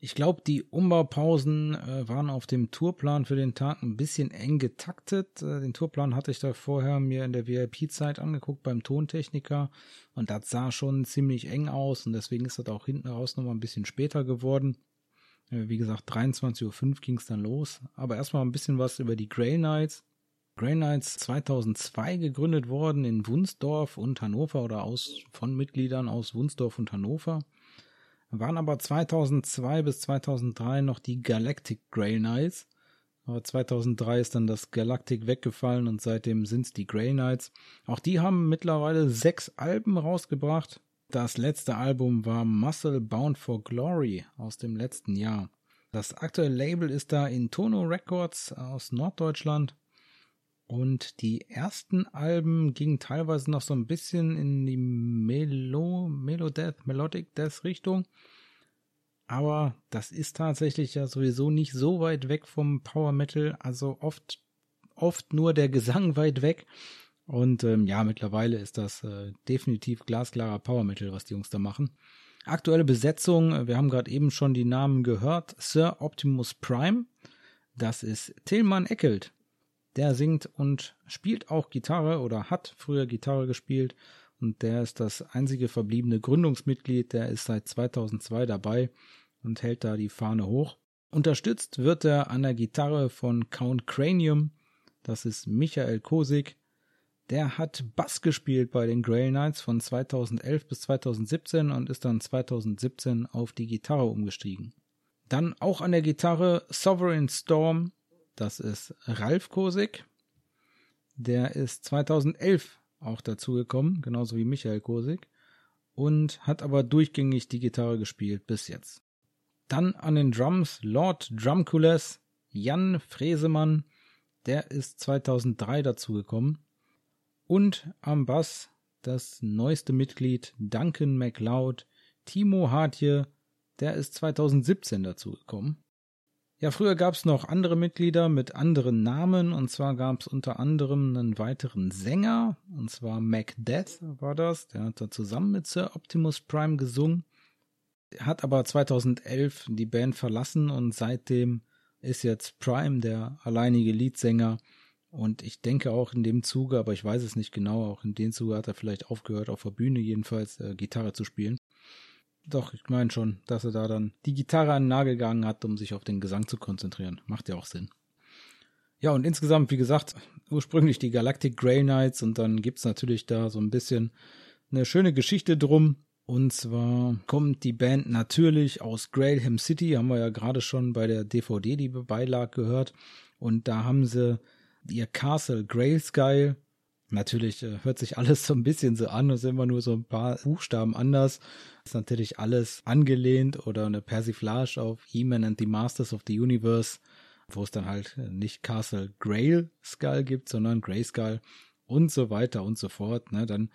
Ich glaube, die Umbaupausen äh, waren auf dem Tourplan für den Tag ein bisschen eng getaktet. Äh, den Tourplan hatte ich da vorher mir in der VIP-Zeit angeguckt beim Tontechniker und das sah schon ziemlich eng aus und deswegen ist das auch hinten raus nochmal ein bisschen später geworden. Äh, wie gesagt, 23.05 Uhr ging es dann los. Aber erstmal ein bisschen was über die Grey Knights. Grey Knights 2002 gegründet worden in Wunsdorf und Hannover oder aus von Mitgliedern aus Wunsdorf und Hannover waren aber 2002 bis 2003 noch die Galactic Grey Knights. Aber 2003 ist dann das Galactic weggefallen und seitdem sind's die Grey Knights. Auch die haben mittlerweile sechs Alben rausgebracht. Das letzte Album war Muscle Bound for Glory aus dem letzten Jahr. Das aktuelle Label ist da Intono Records aus Norddeutschland. Und die ersten Alben gingen teilweise noch so ein bisschen in die Melo, Melodeath, Melodic Death Richtung. Aber das ist tatsächlich ja sowieso nicht so weit weg vom Power Metal. Also oft, oft nur der Gesang weit weg. Und ähm, ja, mittlerweile ist das äh, definitiv glasklarer Power Metal, was die Jungs da machen. Aktuelle Besetzung, äh, wir haben gerade eben schon die Namen gehört. Sir Optimus Prime, das ist Tillmann Eckelt. Der singt und spielt auch Gitarre oder hat früher Gitarre gespielt und der ist das einzige verbliebene Gründungsmitglied, der ist seit 2002 dabei und hält da die Fahne hoch. Unterstützt wird er an der Gitarre von Count Cranium, das ist Michael Kosig. Der hat Bass gespielt bei den Grey Knights von 2011 bis 2017 und ist dann 2017 auf die Gitarre umgestiegen. Dann auch an der Gitarre Sovereign Storm, das ist Ralf Kosig. Der ist 2011 auch dazugekommen, genauso wie Michael Kosig. Und hat aber durchgängig die Gitarre gespielt bis jetzt. Dann an den Drums Lord Drumcules, Jan Fresemann, der ist 2003 dazugekommen. Und am Bass das neueste Mitglied Duncan MacLeod, Timo Hartje, der ist 2017 dazugekommen. Ja, früher gab es noch andere Mitglieder mit anderen Namen. Und zwar gab es unter anderem einen weiteren Sänger. Und zwar Macdeath war das, der hat da zusammen mit Sir Optimus Prime gesungen, hat aber 2011 die Band verlassen. Und seitdem ist jetzt Prime der alleinige Leadsänger und ich denke auch in dem Zuge, aber ich weiß es nicht genau, auch in dem Zuge hat er vielleicht aufgehört, auf der Bühne jedenfalls äh, Gitarre zu spielen. Doch, ich meine schon, dass er da dann die Gitarre an den Nagel gegangen hat, um sich auf den Gesang zu konzentrieren. Macht ja auch Sinn. Ja, und insgesamt, wie gesagt, ursprünglich die Galactic Grey Knights und dann gibt's natürlich da so ein bisschen eine schöne Geschichte drum. Und zwar kommt die Band natürlich aus Grailham City, haben wir ja gerade schon bei der DVD, die beilag, gehört. Und da haben sie ihr Castle Grayskull. Natürlich äh, hört sich alles so ein bisschen so an, es sind immer nur so ein paar Buchstaben anders. Ist natürlich alles angelehnt oder eine Persiflage auf He-Man and the Masters of the Universe, wo es dann halt nicht Castle Grayskull gibt, sondern Grayskull und so weiter und so fort. Ne? Dann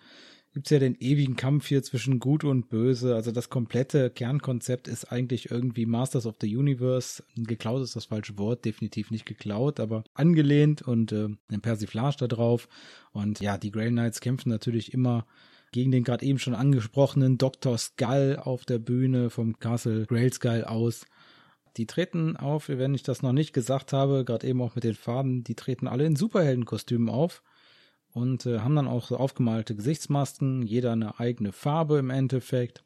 gibt's ja den ewigen Kampf hier zwischen Gut und Böse. Also das komplette Kernkonzept ist eigentlich irgendwie Masters of the Universe. Geklaut ist das falsche Wort, definitiv nicht geklaut, aber angelehnt und äh, ein Persiflage da drauf. Und ja, die Grey Knights kämpfen natürlich immer gegen den gerade eben schon angesprochenen Dr. Skull auf der Bühne vom Castle Grayskull aus. Die treten auf, wenn ich das noch nicht gesagt habe, gerade eben auch mit den Farben, die treten alle in Superheldenkostümen auf und äh, haben dann auch so aufgemalte Gesichtsmasken, jeder eine eigene Farbe im Endeffekt.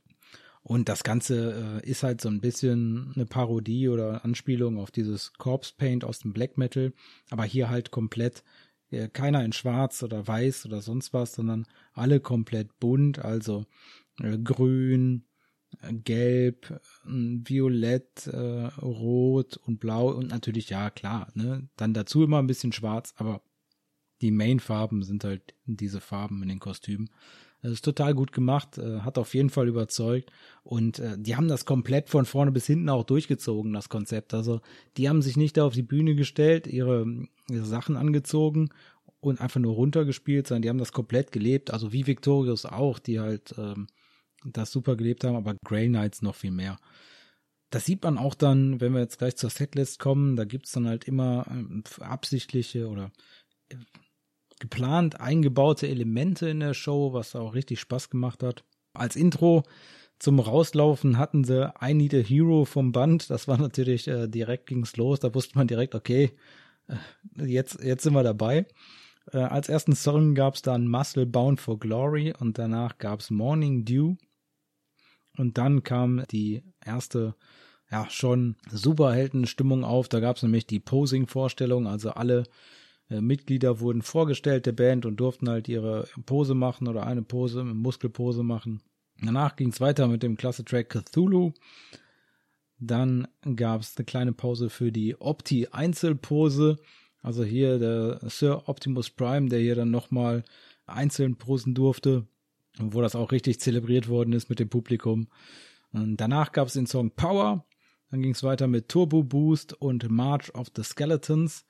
Und das Ganze äh, ist halt so ein bisschen eine Parodie oder Anspielung auf dieses Corpse Paint aus dem Black Metal, aber hier halt komplett äh, keiner in Schwarz oder Weiß oder sonst was, sondern alle komplett bunt, also äh, grün, äh, gelb, violett, rot und blau und natürlich ja klar, ne, dann dazu immer ein bisschen schwarz, aber die Main-Farben sind halt diese Farben in den Kostümen. Das ist total gut gemacht, äh, hat auf jeden Fall überzeugt und äh, die haben das komplett von vorne bis hinten auch durchgezogen, das Konzept. Also die haben sich nicht da auf die Bühne gestellt, ihre, ihre Sachen angezogen und einfach nur runtergespielt, sondern die haben das komplett gelebt. Also wie Victorious auch, die halt ähm, das super gelebt haben, aber Grey Knights noch viel mehr. Das sieht man auch dann, wenn wir jetzt gleich zur Setlist kommen, da gibt's dann halt immer ähm, absichtliche oder äh, geplant eingebaute Elemente in der Show, was auch richtig Spaß gemacht hat. Als Intro zum Rauslaufen hatten sie I Need a Hero vom Band. Das war natürlich äh, direkt ging's los. Da wusste man direkt, okay, äh, jetzt, jetzt sind wir dabei. Äh, als ersten Song gab's dann Muscle Bound for Glory und danach gab's Morning Dew. Und dann kam die erste, ja, schon Superheldenstimmung auf. Da gab's nämlich die Posing-Vorstellung, also alle Mitglieder wurden vorgestellt der Band und durften halt ihre Pose machen oder eine Pose, eine Muskelpose machen. Danach ging es weiter mit dem Klasse-Track Cthulhu. Dann gab es eine kleine Pause für die Opti-Einzelpose. Also hier der Sir Optimus Prime, der hier dann nochmal einzeln posen durfte, wo das auch richtig zelebriert worden ist mit dem Publikum. Und danach gab es den Song Power. Dann ging es weiter mit Turbo Boost und March of the Skeletons.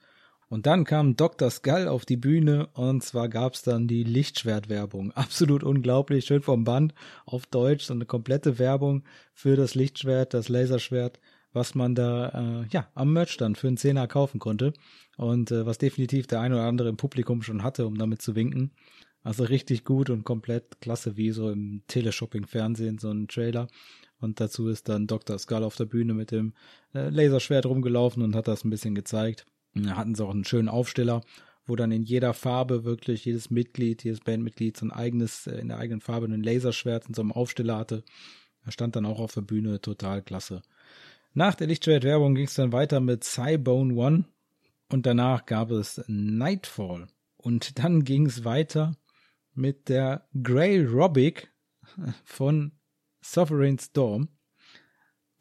Und dann kam Dr. Skull auf die Bühne und zwar gab's dann die Lichtschwertwerbung. Absolut unglaublich, schön vom Band auf Deutsch, so eine komplette Werbung für das Lichtschwert, das Laserschwert, was man da äh, ja am Merch dann für einen Zehner kaufen konnte und äh, was definitiv der ein oder andere im Publikum schon hatte, um damit zu winken. Also richtig gut und komplett klasse, wie so im Teleshopping-Fernsehen, so ein Trailer. Und dazu ist dann Dr. Skull auf der Bühne mit dem äh, Laserschwert rumgelaufen und hat das ein bisschen gezeigt. Da hatten sie auch einen schönen Aufsteller, wo dann in jeder Farbe wirklich jedes Mitglied, jedes Bandmitglied so ein eigenes, äh, in der eigenen Farbe ein Laserschwert in so einem Aufsteller hatte. Er stand dann auch auf der Bühne, total klasse. Nach der Lichtschwertwerbung ging es dann weiter mit Cybone One und danach gab es Nightfall. Und dann ging es weiter mit der Grey Robic von Sovereign Storm.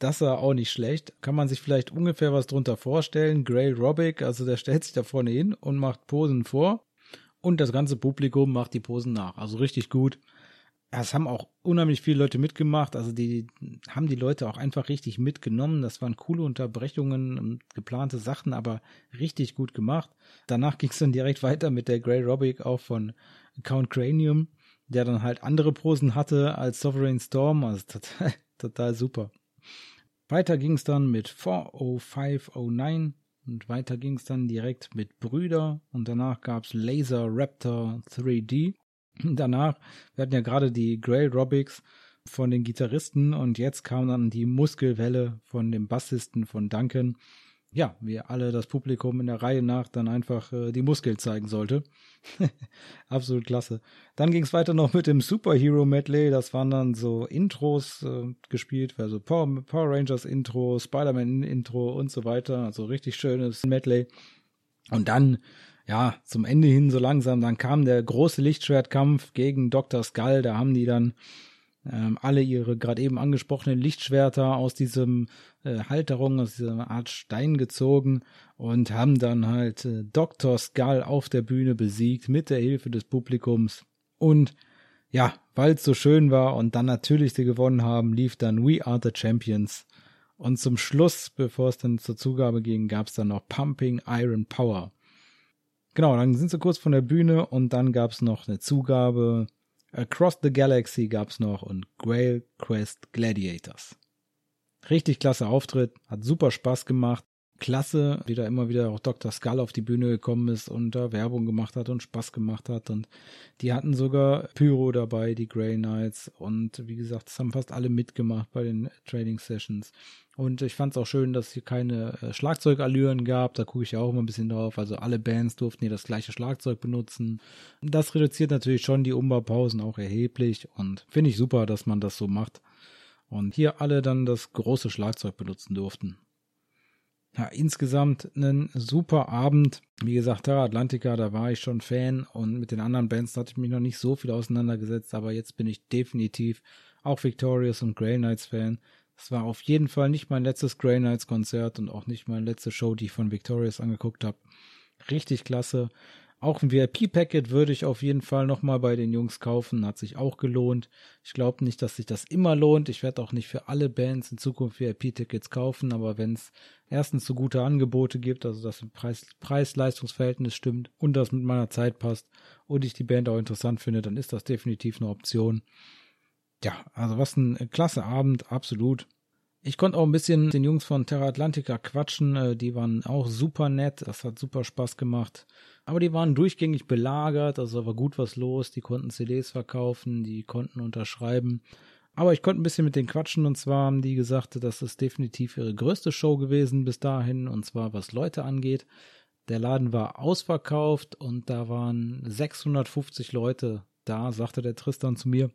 Das war auch nicht schlecht. Kann man sich vielleicht ungefähr was drunter vorstellen. Gray Robic, also der stellt sich da vorne hin und macht Posen vor. Und das ganze Publikum macht die Posen nach. Also richtig gut. Es haben auch unheimlich viele Leute mitgemacht. Also die haben die Leute auch einfach richtig mitgenommen. Das waren coole Unterbrechungen und geplante Sachen, aber richtig gut gemacht. Danach ging es dann direkt weiter mit der Grey Robic auch von Count Cranium, der dann halt andere Posen hatte als Sovereign Storm. Also total, total super. Weiter ging es dann mit 40509 und weiter ging es dann direkt mit Brüder und danach gab es Laser Raptor 3D. Danach, wir hatten ja gerade die Grey Robics von den Gitarristen und jetzt kam dann die Muskelwelle von dem Bassisten von Duncan. Ja, wie alle das Publikum in der Reihe nach dann einfach äh, die Muskeln zeigen sollte. Absolut klasse. Dann ging es weiter noch mit dem Superhero Medley. Das waren dann so Intros äh, gespielt, also Power, Power Rangers Intro, Spider-Man Intro und so weiter. Also richtig schönes Medley. Und dann, ja, zum Ende hin so langsam, dann kam der große Lichtschwertkampf gegen Dr. Skull. Da haben die dann ähm, alle ihre gerade eben angesprochenen Lichtschwerter aus diesem äh, Halterung, aus dieser Art Stein gezogen und haben dann halt äh, Dr. Skull auf der Bühne besiegt mit der Hilfe des Publikums. Und ja, weil es so schön war und dann natürlich sie gewonnen haben, lief dann We Are the Champions. Und zum Schluss, bevor es dann zur Zugabe ging, gab es dann noch Pumping Iron Power. Genau, dann sind sie kurz von der Bühne und dann gab es noch eine Zugabe Across the Galaxy gab's noch und Grail Quest Gladiators. Richtig klasse Auftritt, hat super Spaß gemacht. Klasse, wie da immer wieder auch Dr. Skull auf die Bühne gekommen ist und da Werbung gemacht hat und Spaß gemacht hat. Und die hatten sogar Pyro dabei, die Grey Knights. Und wie gesagt, es haben fast alle mitgemacht bei den Training Sessions. Und ich fand es auch schön, dass hier keine äh, Schlagzeugallüren gab. Da gucke ich ja auch immer ein bisschen drauf. Also alle Bands durften hier das gleiche Schlagzeug benutzen. Das reduziert natürlich schon die Umbaupausen auch erheblich. Und finde ich super, dass man das so macht. Und hier alle dann das große Schlagzeug benutzen durften. Ja, insgesamt ein super Abend. Wie gesagt, Terra Atlantica, da war ich schon Fan und mit den anderen Bands hatte ich mich noch nicht so viel auseinandergesetzt, aber jetzt bin ich definitiv auch Victorious und Grey Knights Fan. Es war auf jeden Fall nicht mein letztes Grey Knights Konzert und auch nicht meine letzte Show, die ich von Victorious angeguckt habe. Richtig klasse. Auch ein VIP-Packet würde ich auf jeden Fall nochmal bei den Jungs kaufen. Hat sich auch gelohnt. Ich glaube nicht, dass sich das immer lohnt. Ich werde auch nicht für alle Bands in Zukunft VIP-Tickets kaufen, aber wenn es erstens so gute Angebote gibt, also dass das Preis-Leistungs-Verhältnis stimmt und das mit meiner Zeit passt und ich die Band auch interessant finde, dann ist das definitiv eine Option ja, also was ein klasse Abend, absolut. Ich konnte auch ein bisschen den Jungs von Terra Atlantica quatschen, äh, die waren auch super nett, das hat super Spaß gemacht. Aber die waren durchgängig belagert, also war gut was los, die konnten CDs verkaufen, die konnten unterschreiben. Aber ich konnte ein bisschen mit denen quatschen und zwar haben die gesagt, das ist definitiv ihre größte Show gewesen bis dahin und zwar was Leute angeht. Der Laden war ausverkauft und da waren 650 Leute da, sagte der Tristan zu mir.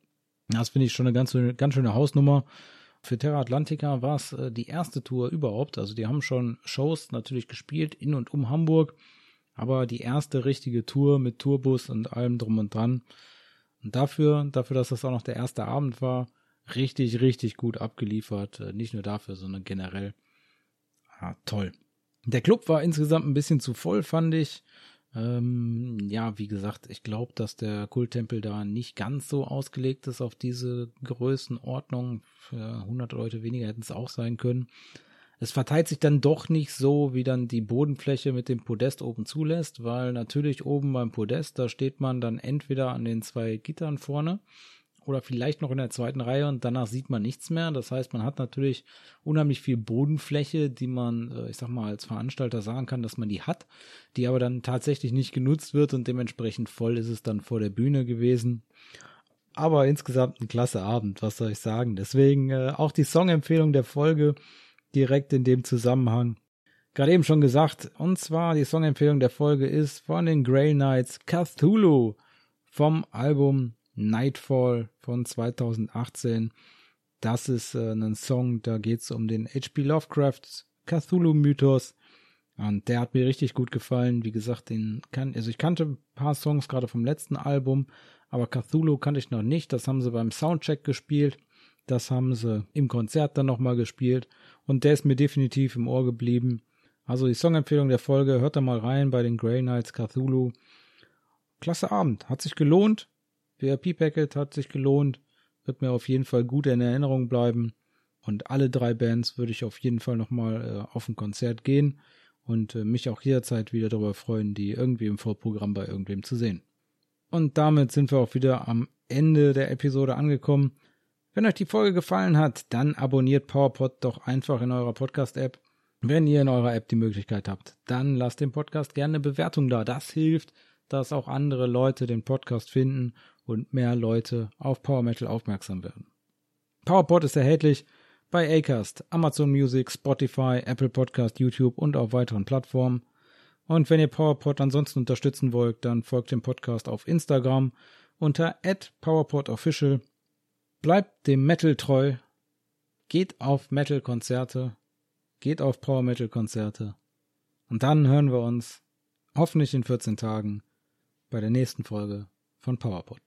Das finde ich schon eine ganz, ganz schöne Hausnummer. Für Terra Atlantica war es äh, die erste Tour überhaupt. Also die haben schon Shows natürlich gespielt in und um Hamburg, aber die erste richtige Tour mit Tourbus und allem drum und dran. Und dafür, dafür, dass das auch noch der erste Abend war, richtig, richtig gut abgeliefert. Äh, nicht nur dafür, sondern generell. Ja, toll. Der Club war insgesamt ein bisschen zu voll, fand ich. Ähm, ja, wie gesagt, ich glaube, dass der Kulttempel da nicht ganz so ausgelegt ist auf diese Größenordnung. Für 100 Leute weniger hätten es auch sein können. Es verteilt sich dann doch nicht so, wie dann die Bodenfläche mit dem Podest oben zulässt, weil natürlich oben beim Podest, da steht man dann entweder an den zwei Gittern vorne oder vielleicht noch in der zweiten Reihe und danach sieht man nichts mehr. Das heißt, man hat natürlich unheimlich viel Bodenfläche, die man, äh, ich sag mal, als Veranstalter sagen kann, dass man die hat, die aber dann tatsächlich nicht genutzt wird und dementsprechend voll ist es dann vor der Bühne gewesen. Aber insgesamt ein klasse Abend, was soll ich sagen. Deswegen äh, auch die Songempfehlung der Folge direkt in dem Zusammenhang. Gerade eben schon gesagt, und zwar die Songempfehlung der Folge ist von den Grey Knights Cthulhu vom Album Nightfall von 2018. Das ist äh, ein Song, da geht es um den H.P. Lovecraft Cthulhu-Mythos. Und der hat mir richtig gut gefallen. Wie gesagt, den kann, also ich kannte ein paar Songs gerade vom letzten Album, aber Cthulhu kannte ich noch nicht. Das haben sie beim Soundcheck gespielt. Das haben sie im Konzert dann nochmal gespielt. Und der ist mir definitiv im Ohr geblieben. Also die Songempfehlung der Folge, hört da mal rein bei den Grey Knights Cthulhu. Klasse Abend, hat sich gelohnt. VIP-Packet hat sich gelohnt, wird mir auf jeden Fall gut in Erinnerung bleiben. Und alle drei Bands würde ich auf jeden Fall nochmal äh, auf ein Konzert gehen und äh, mich auch jederzeit wieder darüber freuen, die irgendwie im Vorprogramm bei irgendwem zu sehen. Und damit sind wir auch wieder am Ende der Episode angekommen. Wenn euch die Folge gefallen hat, dann abonniert PowerPod doch einfach in eurer Podcast-App. Wenn ihr in eurer App die Möglichkeit habt, dann lasst dem Podcast gerne eine Bewertung da. Das hilft, dass auch andere Leute den Podcast finden und mehr Leute auf Power Metal aufmerksam werden. PowerPod ist erhältlich bei Acast, Amazon Music, Spotify, Apple Podcast, YouTube und auf weiteren Plattformen. Und wenn ihr PowerPod ansonsten unterstützen wollt, dann folgt dem Podcast auf Instagram unter @powerpodofficial. Bleibt dem Metal treu. Geht auf Metal-Konzerte. Geht auf Power-Metal-Konzerte. Und dann hören wir uns hoffentlich in 14 Tagen bei der nächsten Folge von PowerPod.